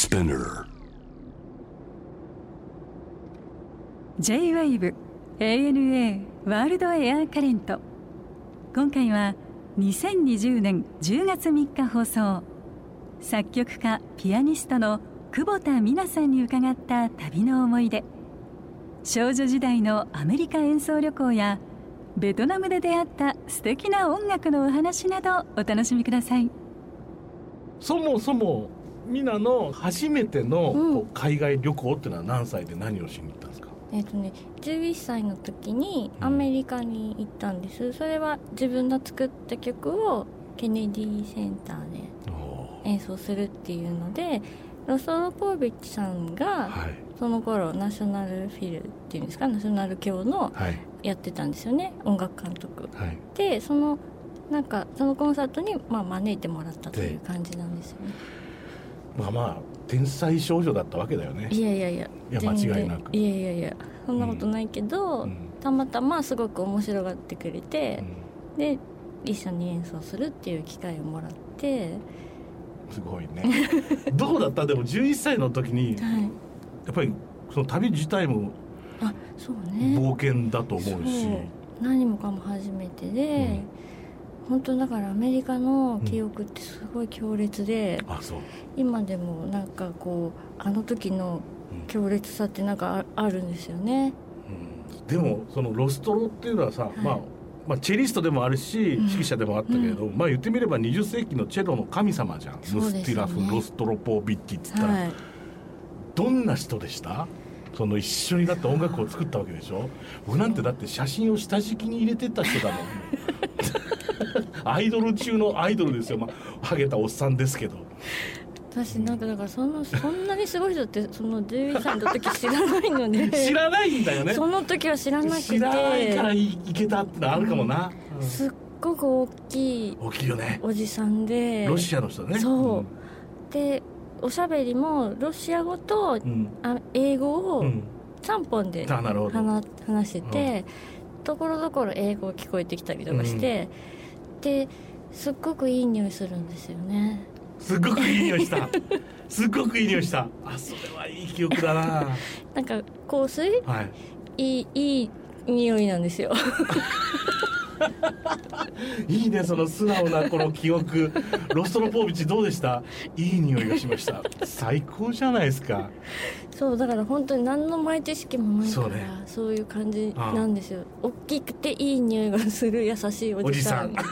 Spinner. J-WAVE ANA ワールドエアカレント今回は2020年10月3日放送。作曲家ピアニストの久保田美奈さんに伺った旅の思い出。少女時代のアメリカ演奏旅行やベトナムで出会った素敵な音楽のお話などお楽しみください。そもそもミナの初めての海外旅行っていうのは何歳で何をしに行ったんですか、えっ、とね11歳の時にうん。アメリカに行ったんです、それは自分の作った曲をケネディセンターで演奏するっていうのでロストロポービッチさんがはい。その頃ナショナルフィルっていうんですか？ナショナル教のはい。やってたんですよね音楽監督。はい。でそのなんかそのコンサートに、まあ、招いてもらったという感じなんですよねまあまあ天才少女だったわけだよね。いやいやいやいや間違いなく。いやいやいやそんなことないけど、うん。たまたますごく面白がってくれてう、ん。で一緒に演奏するっていう機会をもらって、すごいね。どうだった？でも11歳の時にやはい、っぱりその旅自体もあそうね。冒険だと思うし、何もかも初めてで、本当だからアメリカの記憶ってすごい強烈で、う今でもなんかこうあの時の強烈さってなんかああるんですよね。でもそのロストロっていうのはさ、い。まあまあチェリストでもあるしうん。指揮者でもあったけれど、まあ言ってみれば20世紀のチェロの神様じゃん、ねムスティラフ・ロストロポービッチっつったら、はい。どんな人でした？その一緒になって音楽を作ったわけでしょ？僕なんてだって写真を下敷きに入れてった人だもん。アイドル中のアイドルですよ、まあ、ハゲたおっさんですけど。私なんかだからそのそんなにすごい人ってその11歳の時知らないので。知らないんだよね。その時は知らなくて。知らないからいいけたってのあるかもな、うん。すっごく大きい大きいよね。おじさんで。ロシアの人だね。そう。でおしゃべりもロシア語とうん。あ英語をうん。3本で話してて、ところどころ英語聞こえてきたりとかして、ですっごくいい匂いするんですよね。すっごくいい匂いした。すっごくいい匂いした。あそれはいい記憶だな。なんか香水？はい。いいいい匂いなんですよ いいねその素直なこの記憶。ロストロポービッチどうでした？いい匂いがしました。最高じゃないですか。そうだから本当に何の前知識もないからそうね。そういう感じなんですよ。大きくていい匂いがする優しいおじさん。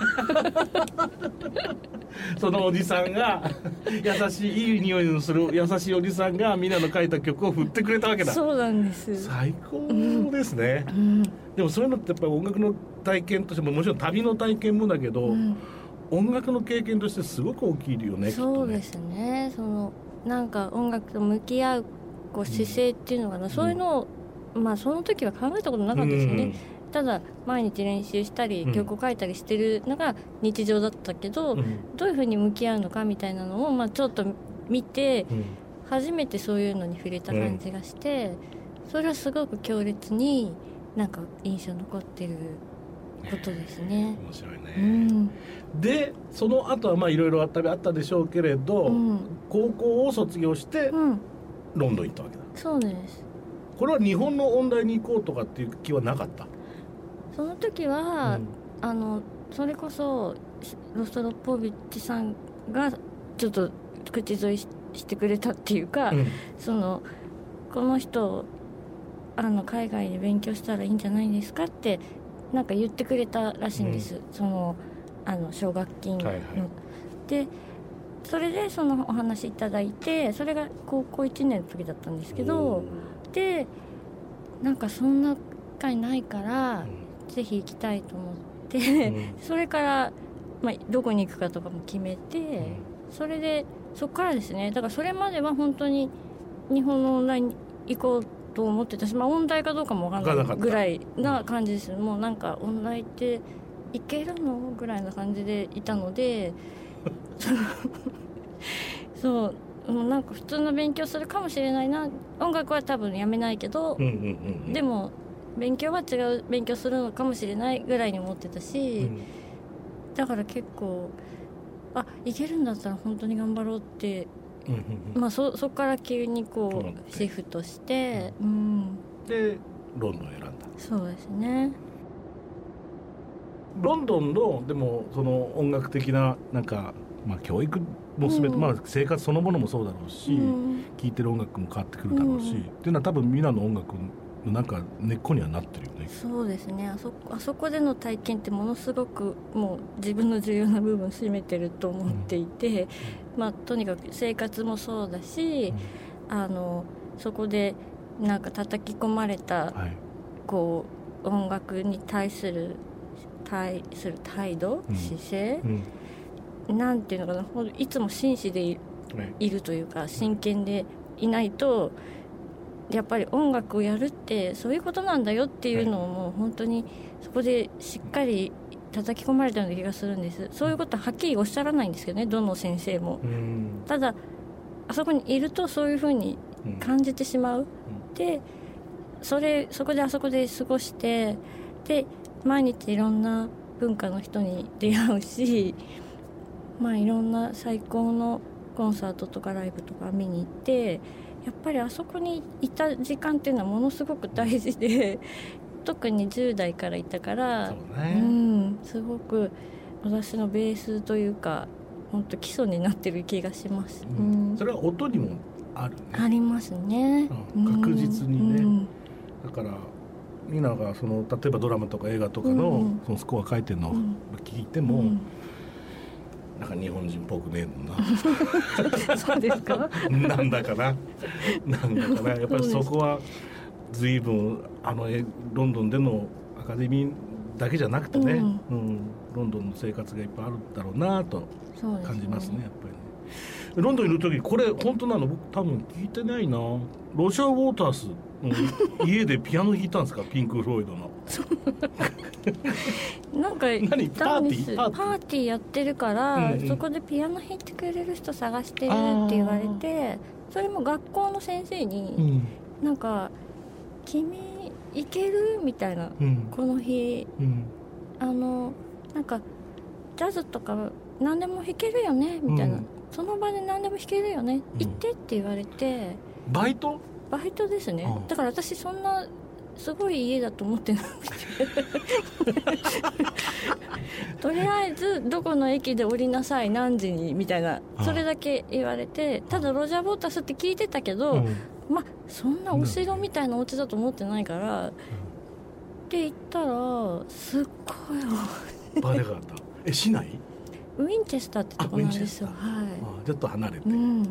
そのおじさんが優しいいい匂いのする優しいおじさんがみんなの書いた曲を振ってくれたわけだ。そうなんです、最高ですね、うん。でもそういうのってやっぱり音楽の体験としてももちろん旅の体験もだけど、うん。音楽の経験としてすごく大きいよねそうですね。そのなんか音楽と向き合うこう姿勢っていうのかな、そういうのをまあその時は考えたことなかったですよね、うん。ただ毎日練習したりうん。曲を書いたりしてるのが日常だったけど、うん。どういうふうに向き合うのかみたいなのを、まあ、ちょっと見てうん。初めてそういうのに触れた感じがして、それはすごく強烈になんか印象に残ってることですね。面白いね、うん。でその後はまあいろいろあったあったでしょうけれど、うん。高校を卒業してうん、ロンドン行ったわけだ。そうです。これは日本の音大に行こうとかっていう気はなかった？その時は、うん。あのそれこそロストロポービッチさんがちょっと口添いししてくれたっていうか、うん。そのこの人あの海外で勉強したらいいんじゃないですかってなんか言ってくれたらしいんです、そのあの奨学金の、はいはい。でそれでそのお話いただいてそれが高校1年の時だったんですけどでなんかそんな会ないから、ぜひ行きたいと思って、うん。それから、まあ、どこに行くかとかも決めて、それでそこからですね。だからそれまでは本当に日本のオンラインに行こうと思ってたし、まあ、音大かどうかも分かんないぐらいな感じです。もうなんか音大って行けるのぐらいな感じでいたので そう。もうなんか普通の勉強するかもしれないな。音楽は多分やめないけど、うんうんうんうん。でも勉強は違う勉強するのかもしれないぐらいに思ってたし、うん。だから結構あいけるんだったら本当に頑張ろうってまあ、そそこから急にこそうシフトして、うん、でロンドンを選んだ。そうですね。ロンドンのでもその音楽的ななんか、まあ、教育も全て、うん。まあ、生活そのものもそうだろうし、うん。聴いてる音楽も変わってくるだろうし、うん。っていうのは多分ミラの音楽のなんか根っこにはなってるよね。そうですね。あそこあそこでの体験ってものすごくもう自分の重要な部分を占めてると思っていて、まあ、とにかく生活もそうだし、あのそこでなんか叩き込まれたはい。こう音楽に対する対する態度、うん。姿勢うん。なんていうのかな。いつも真摯でいるというか真剣でいないとやっぱり音楽をやるってそういうことなんだよっていうのをもう本当にそこでしっかり叩き込まれたような気がするんです。そういうことははっきりおっしゃらないんですけどねどの先生も。うん。ただあそこにいるとそういうふうにうん感じてしまう、でそれそこであそこで過ごしてで毎日いろんな文化の人に出会うしまあいろんな最高のコンサートとかライブとか見に行ってやっぱりあそこにいた時間っていうのはものすごく大事で 特に10代からいたからね、うんすごく私のベースというか本当基礎になってる気がします、ううん。んそれは音にもあるね。ありますね、うん。確実にね。うん。だからミナがその例えばドラマとか映画とかの,、そのスコア書いてるのをうん。聞いても、うんなんか日本人っぽくねえもんな。そうですか？なんだかな。なんだかな。やっぱりそこは随分あのえロンドンでのアカデミーだけじゃなくてね、うん。うんロンドンの生活がいっぱいあるんだろうなと感じますねやっぱりね。ロンドンいる時これ本当なの？僕多分聞いてないな。ロジャー・ウォータース、うん家でピアノ弾いたんですか？ピンク・フロイドの。なんか何？パーティー？パーティー？やってるから、うんうん。そこでピアノ弾いてくれる人探してるって言われてそれも学校の先生に、ん。なんか「君行ける?」みたいなうん。この日。うん。あのなんかジャズとか何でも弾けるよね？みたいな、うん。その場で何でも弾けるよね？うん行ってって言われて、バイト？バイトですね、うん。だから私そんなすごい家だと思ってなくて。とりあえずどこの駅で降りなさい何時にみたいな。うん。それだけ言われて。ただロジャー・ボータスって聞いてたけど、うん。まあそんなお城みたいなお家だと思ってないから、って言ったらすっごいバレがあった。え市内？ウィンチェスターってとこなんですよ。あはあちょっと離れて、いうん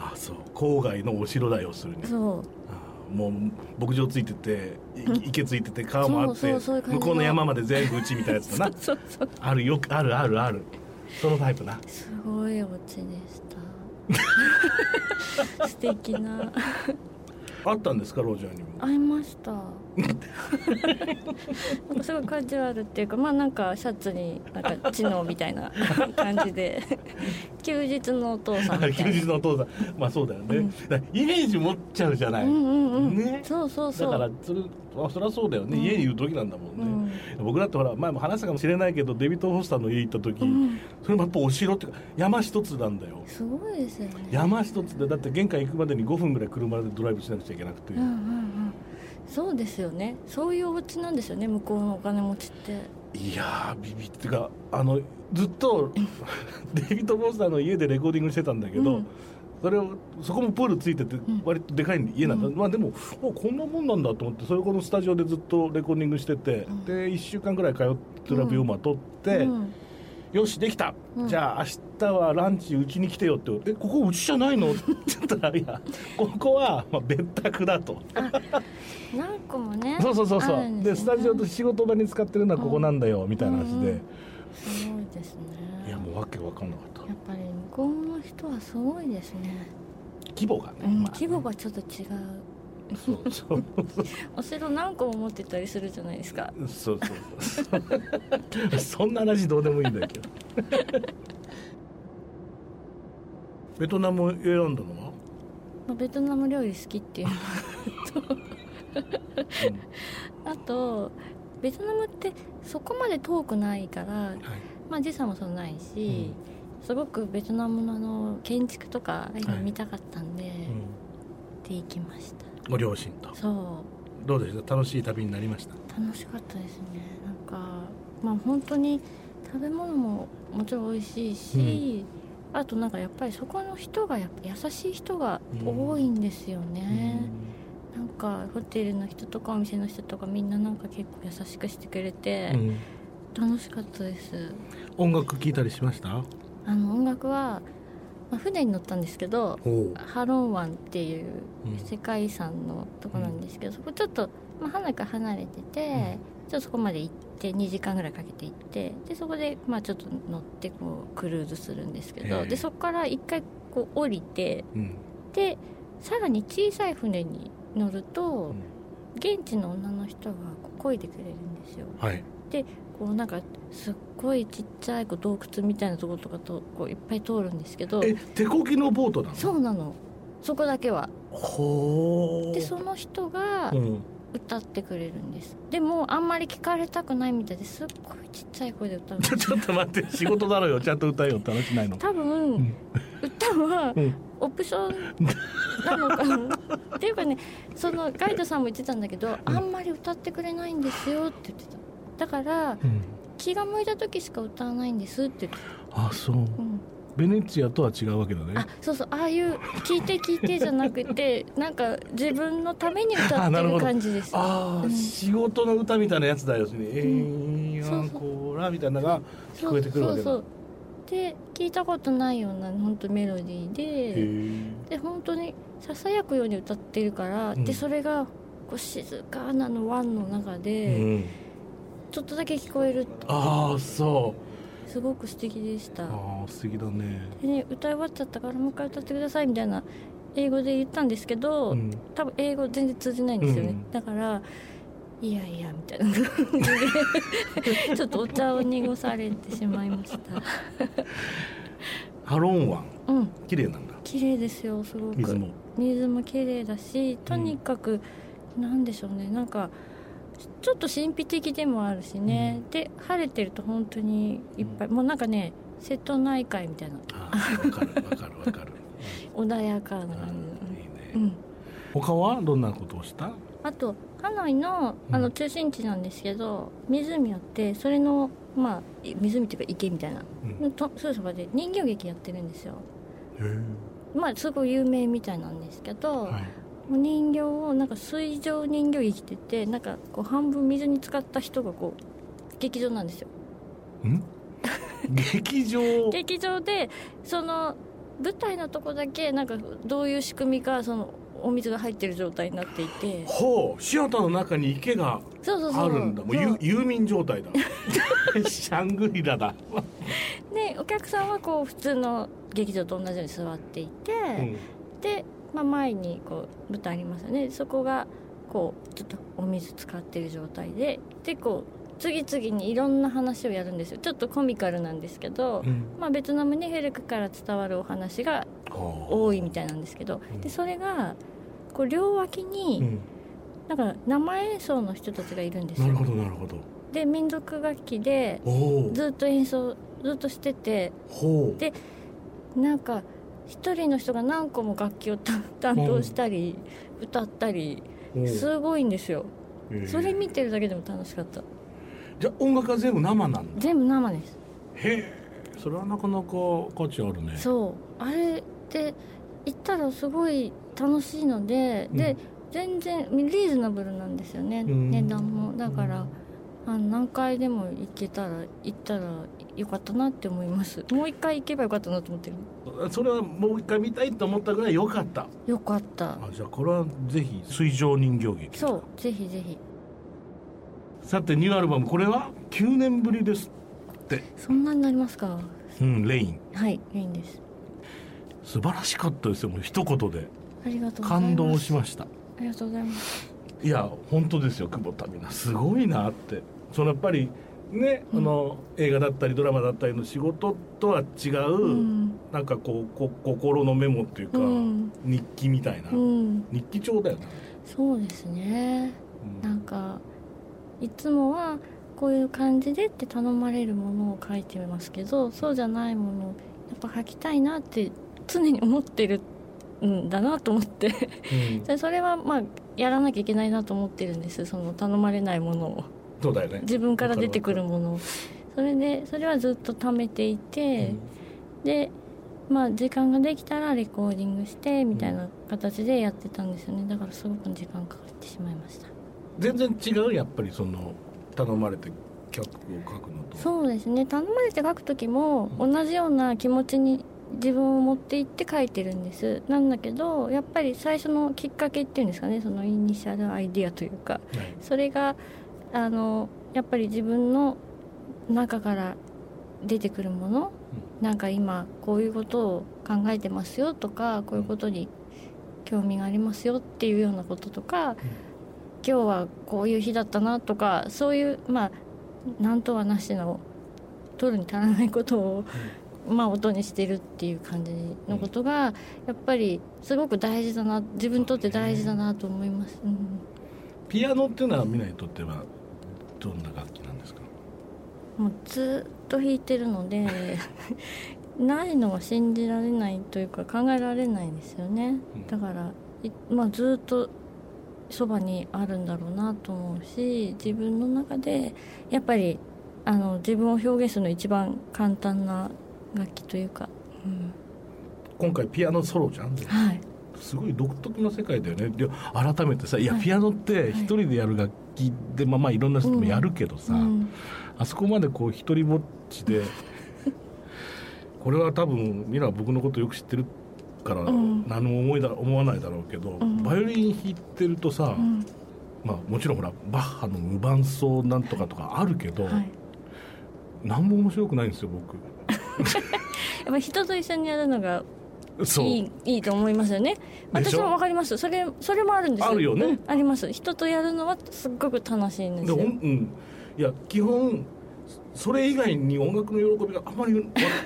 あそう。郊外のお城だよするに。そう。あもう牧場ついててい池ついてて川もあって向こうの山まで全部うちみたいなやつだな。あるよくあるあるある。そのタイプな。すごいお家でした。素敵な。あったんですかロジャーにも。会いましたなんかすごいカジュアルっていうかまあなんかシャツになんか知能みたいな 感じで。休日のお父さんみた休いな。日のお父さん。まあそうだよね、うん。イメージ持っちゃうじゃない、うんうんうん、ね。そうそうそう。だからそれあそりゃそうだよね、うん。家にいる時なんだもんね、僕だってほら前も話したかもしれないけどデビッド・フォスターの家行った時、うん。うんそれもやっぱお城っていうか山一つなんだよすごいですよね。山一つでだって玄関行くまでに5分ぐらい車でドライブしなくちゃいけなくて、うんうんうんそうですよね。そういうお家なんですよね向こうのお金持ちって。いやービビってかあのずっと デビッド・フォスターの家でレコーディングしてたんだけど、うん。それをそこもプールついててん。割とでかい家なんだ、うん。まあでもあこんなもんなんだと思ってそれこのスタジオでずっとレコーディングしてて、うん。で1週間ぐらい通ってラビオマ撮って、うんよしできた、うん。じゃあ明日はランチうちに来てよって「えここうちじゃないの? 」って言ったら「いやここはまあ別宅だ」と。何個もねそうそうそうそう。あるんですスタジオと仕事場に使ってるのはここなんだよ、みたいな話で、うんうんすごいですね。いやもうわけわかんなかった。やっぱり向こうの人はすごいですね、規模がね、うんまあ規模がちょっと違うそうそう。お城何個も持ってたりするじゃないですか。そうそうそう。そんな話どうでもいいんだけど。ベトナムを選んだのは、まあベトナム料理好きっていうの。とあとベトナムってそこまで遠くないから、はい。まあ時差もそんなないし、すごくベトナムのあの建築とかああいうの見たかったんで、うん。で行きましたご両親と。そう。どうでした？楽しい旅になりました？楽しかったですね。なんかまあ本当に食べ物ももちろん美味しいし、あとなんかやっぱりそこの人がやっぱ優しい人が多いんですよね、なんかホテルの人とかお店の人とかみんななんか結構優しくしてくれてうん。楽しかったです。音楽聴いたりしました？あの音楽は、まあ、船に乗ったんですけどおハロン湾っていううん。世界遺産のとこなんですけど、そこちょっと、まあ、花から離れてて、ちょっとそこまで行って2時間ぐらいかけて行ってでそこで、まあ、ちょっと乗ってこうクルーズするんですけどでそこから一回こう降りてうん。でさらに小さい船に乗るとうん。現地の女の人がこう漕いでくれるんですよ。はいこうなんかすっごいちっちゃいこう洞窟みたいなところとかとこういっぱい通るんですけどえ手こぎのボートなの？そうなの。そこだけは。ほでその人がうん。歌ってくれるんです。でもあんまり聞かれたくないみたいですっごいちっちゃい声で歌う。ちょすちょっと待って仕事だろうよ。ちゃんと歌えよ。って話ないの。多分、ん。歌はうん。オプションなのかな？っていうかねそのガイドさんも言ってたんだけど、あんまり歌ってくれないんですよって言ってただからうん。気が向いた時しか歌わないんですってあそう。た、うん、ベネチアとは違うわけだね。あそうそう。ああいう聞いて聞いてじゃなくて なんか自分のために歌ってる感じですああ、うん。仕事の歌みたいなやつだよね、えー、そうそうアンコーラみたいなのが聞こえてくるわけだ。そうそう。そうで聞いたことないような本当メロディーへでー。で本当にささやくように歌ってるから、うん。でそれがこう静かなの湾の中で、うん、ちょっとだけ聞こえるああそう。すごく素敵でした。ああ素敵だね。でね歌い終わっちゃったからもう一回歌ってくださいみたいな英語で言ったんですけど、うん。多分英語全然通じないんですよね、うん。だからいやいやみたいな感じでちょっとお茶を濁されてしまいました。ハロン湾。うん。綺麗なんだ。綺麗ですよすごく。水も。水も綺麗だしとにかく、なんでしょうね。なんかちょっと神秘的でもあるしね、で晴れてると本当にいっぱい、もうなんかね瀬戸内海みたいな。ああわかるわかるわかる。穏やかな。うん感いいね、じ、うん、他はどんなことをした？あとハノイのあうん。の中心地なんですけど、湖あってそれのまあい湖っていうか池みたいな。うん。のとすぐそばで人形劇やってるんですよ。へえまあすごい有名みたいなんですけど、はいお人形をなんか水上人形劇って言ってなんかこう半分水に浸かった人がこう劇場なんですよ。ん？劇場？劇場でその舞台のとこだけなんかどういう仕組みかそのお水が入ってる状態になっていて。ほうシアターの中に池がそうそうそう。あるんだ。もう遊民状態だ。シャングリラだ、でお客さんはこう普通の劇場と同じように座っていて、うん。で、まあ、前にこう舞台ありますよね。そこがこうちょっとお水使ってる状態で。でこう次々にいろんな話をやるんですよ。ちょっとコミカルなんですけど、うん。まあ、ベトナムに古くから伝わるお話が多いみたいなんですけど。うん。でそれがこう両脇うにん。なんか生演奏の人たちがいるんですよ。なるほどなるほど。で民族楽器でずっと演奏ずっとしてて。でなんか一人の人が何個も楽器を担担当したり歌ったりすごいんですよ。それ見てるだけでも楽しかった。じゃあ音楽は全部生なんだ。全部生です。へえ。それはなかなか価値あるね。そう。あれって行ったらすごい楽しいので、で全然リーズナブルなんですよね、うん。値段も。だから、あの何回でも行けたら行ったらよかったなって思います。もう一回行けばよかったなと思ってる。それはもう一回見たいと思ったぐらい良かった。よかった。あじゃあこれはぜひ水上人形劇そうぜひぜひ。さてニューアルバムこれは？9年ぶりですって。そんなになりますか？うんレイン。はいいいんです。素晴らしかったですよもう一言で。ありがとうございます。感動しました。ありがとうございます。いや本当ですよ久保田美奈すごいなって。そのやっぱりね、うん。あの映画だったりドラマだったりの仕事とは違う、うん。なんかこうこ心のメモっていうか、うん。日記みたいな、うん。日記帳だよね、そうですね。うん。なんかいつもはこういう感じでって頼まれるものを書いてますけどそうじゃないものぱ書きたいなって常に思ってるんだなと思って。それはまあやらなきゃいけないなと思ってるんです。その頼まれないものをそうだよね。自分から出てくるもの。をそれでそれはずっと貯めていて、でまあ時間ができたらレコーディングしてみたいな形でやってたんですよね。だからすごく時間かかってしまいました。全然違うやっぱりその頼まれて曲を書くのと。そうですね。頼まれて書く時も同じような気持ちに自分を持っていって書いてるんです。なんだけどやっぱり最初のきっかけっていうんですかね。そのイニシャルアイディアというか。はい。それがあのやっぱり自分の中から出てくるもの、なんか今こういうことを考えてますよとかこういうことに興味がありますよっていうようなこととか、今日はこういう日だったなとかそういうまあ何とはなしの取るに足らないことを、まあ音にしてるっていう感じのことがやっぱりすごく大事だな自分にとって大事だなと思います。うん。ピアノっていうのはみんなにとってはどんな楽器なんですか？もうずっと弾いてるので ないのは信じられないというか考えられないですよね。うん。だから、いまあ、ずっとそばにあるんだろうなと思うし自分の中でやっぱりあの自分を表現するの一番簡単な楽器というか、うん、今回ピアノソロじゃん。はい。すごい独特の世界だよね。で改めてさいやはい。ピアノって一人でやる楽器で、まあまあいろんな人もやるけどさ、うんあそこまでこう一人ぼっちで これは多分ミラは僕のことよく知ってるからうん何も思いだ思わないだろうけど、んバイオリン弾いてるとさ、うんまあ、もちろんほらバッハの無伴奏なんとかとかあるけど、はい、何も面白くないんですよ僕。やっぱり人と一緒にやるのがいいいいと思いますよね。私もわかります。それそれもあるんですあるよね。うんあります。人とやるのはすっごく楽しいんですよ。うん、いや基本それ以外に音楽の喜びがあまりわ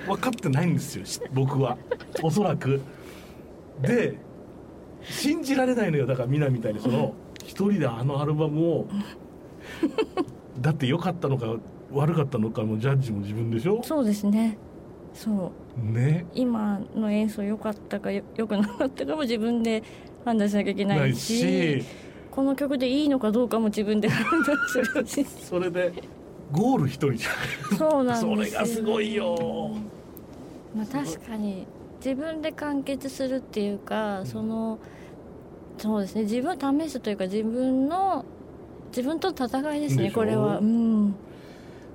分かってないんですよ。し 僕は。おそらく。で信じられないのよ。だからみんなみたいに。その一人であのアルバムを だって良かったのか悪かったのかもジャッジも自分でしょ？そうですね。そうね。今の演奏良かったかよ良くなかったかも自分で判断しなきゃいけないしこの曲でいいのかどうかも自分で判断するし。それでゴール一人じゃそうなん。んですよそれがすごいよ。まあ、確かに自分で完結するっていうか、そのそうですね自分を試すというか自分の自分との戦いですねこれは。うん。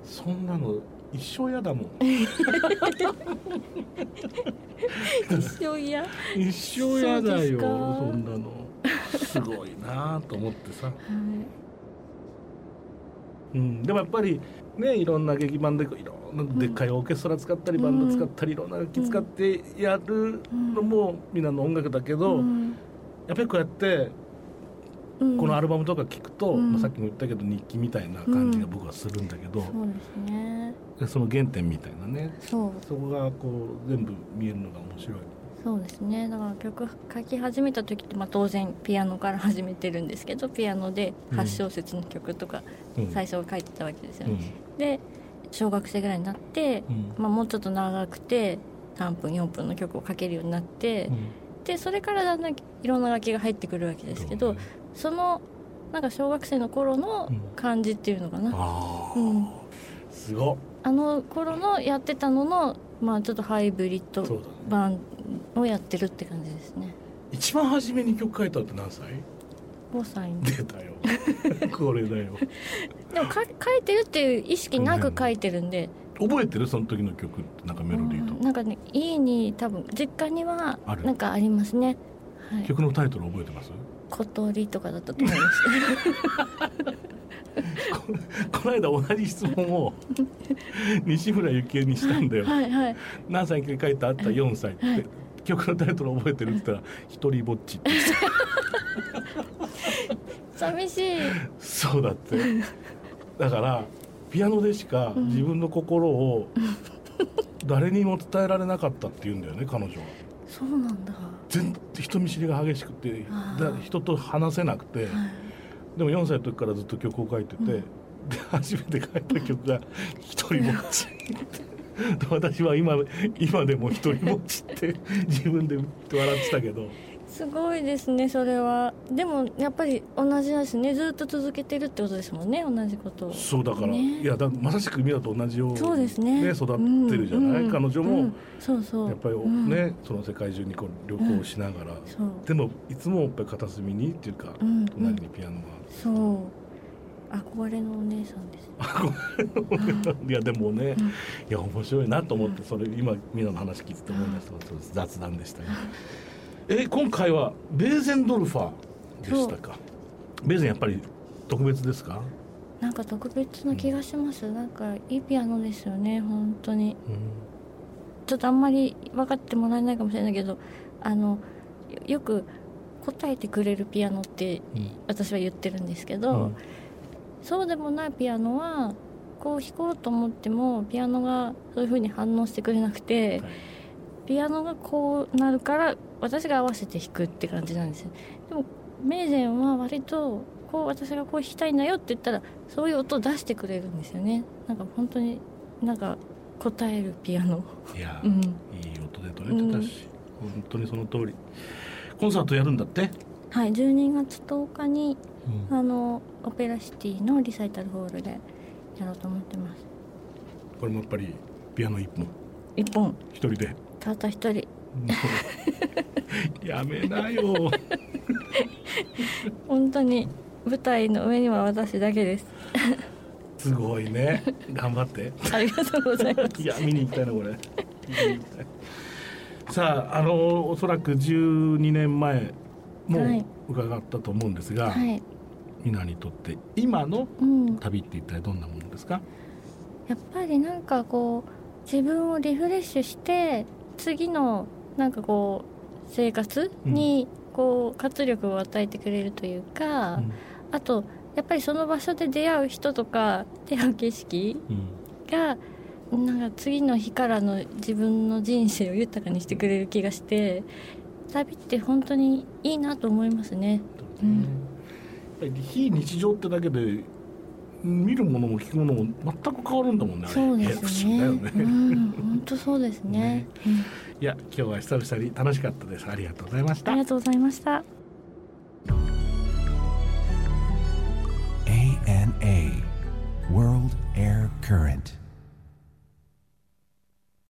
そんなの一生嫌だもん。一生嫌？一生嫌だよそんなの。すごいなと思ってさ、はい。うん、でもやっぱりねいろんな劇版でいろんなでっかいオーケストラ使ったり、バンド使ったりいろんな楽器使ってやるのもみん。なの音楽だけど、うん。やっぱりこうやってうんこのアルバムとか聞くと、うん。まあ、さっきも言ったけど日記みたいな感じが僕はするんだけど、そうですね。でその原点みたいなね。そう。そこがこう全部見えるのが面白い。そうですね。だから曲書き始めた時って、まあ、当然ピアノから始めてるんですけどピアノで8小節の曲とかうん。最初は書いてたわけですよね、うん。で小学生ぐらいになって、うん。まあ、もうちょっと長くて3分4分の曲をかけるようになって、うん。でそれからだんだんいろんな楽器が入ってくるわけですけど、そのなんか小学生の頃のうん。感じっていうのかな、ああ、うん。すごっ。あの頃のやってたのの、まあ、ちょっとハイブリッド版をやってるって感じですね。一番初めに曲書いたって何歳？5歳。に出たよ。これだよ。でもか書いてるっていう意識なく書いてるんで、覚えてる？その時の曲ってなんかメロディーと、うん。なんかね家に多分実家にはなんかありますね。はい。曲のタイトル覚えてます？小鳥とかだったと思います。この間同じ質問を西村幸恵にしたんだよ。はいはい。何歳に書いたあった4歳って、はい。曲のタイトル覚えてるって言ったら「一人ぼっち」って 寂しい。そうだって。だからピアノでしか自分の心を誰にも伝えられなかったって言うんだよね彼女はそうなんだ、は全人見知りが激しくて人と話せなくてい、でも4歳の時からずっと曲を書いてて、うん。で初めて書いた曲が「一人ぼっち」私は今今でも一人ぼっちって自分で笑ってたけどすごいですねそれは。でもやっぱり同じですねずっと続けてるってことですもんね同じこと。をそうだから、ね。いやだまさしくミラと同じようにそうですね。育ってるじゃない、うんうん彼女も、うん。そうそう。やっぱりうん。ね、その世界中にこう旅行しながら、でもいつもやっぱり片隅にっていうか、うん隣にピアノがそう。憧れのお姉さんですねいやでもね、うん。いや面白いなと思ってそれ今ミラの話聞いて思い出したそうです雑談でしたが、え今回はベーゼンドルファーでしたか。ベーゼンやっぱり特別ですか、なんか特別な気がします。なんかいいピアノですよね本当に。ちょっとあんまり分かってもらえないかもしれないけどあのよよく答えてくれるピアノってうん。私は言ってるんですけど、うん。そうでもないピアノはこう弾こうと思ってもピアノがそういう風に反応してくれなくて、はい。ピアノがこうなるから私が合わせて弾くって感じなんです。よでもメーゼンは割とこう私がこう弾きたいんだよって言ったらそういう音を出してくれるんですよね。なんか本当になんか答えるピアノ。いや、うん。いい音で取れてたし、本当にその通り。コンサートやるんだって、はい12月10日にあのオペラシティのリサイタルホールでやろうと思ってます。これもやっぱりピアノ一本？一本。一人で？たった一人 やめなよ。本当に舞台の上には私だけです。すごいね。頑張って。ありがとうございます。いや見に行きたいなこれ。さああのおそらく12年前もはい。伺ったと思うんですが、はい。みなにとって今のうん。旅って一体どんなものですか、やっぱりなんかこう自分をリフレッシュして次のなんかこう生活にこう活力を与えてくれるというか、うん。あとやっぱりその場所で出会う人とか出会う景色がなんか次の日からの自分の人生を豊かにしてくれる気がして旅って本当にいいなと思いますね。うん。非日常ってだけで見るものも聞くものも全く変わるんだもんねそうですね。ね、うん、本当そうですね。ね。うんいや今日は久々に楽しかったです。ありがとうございました。ありがとうございました。ANA World Air Current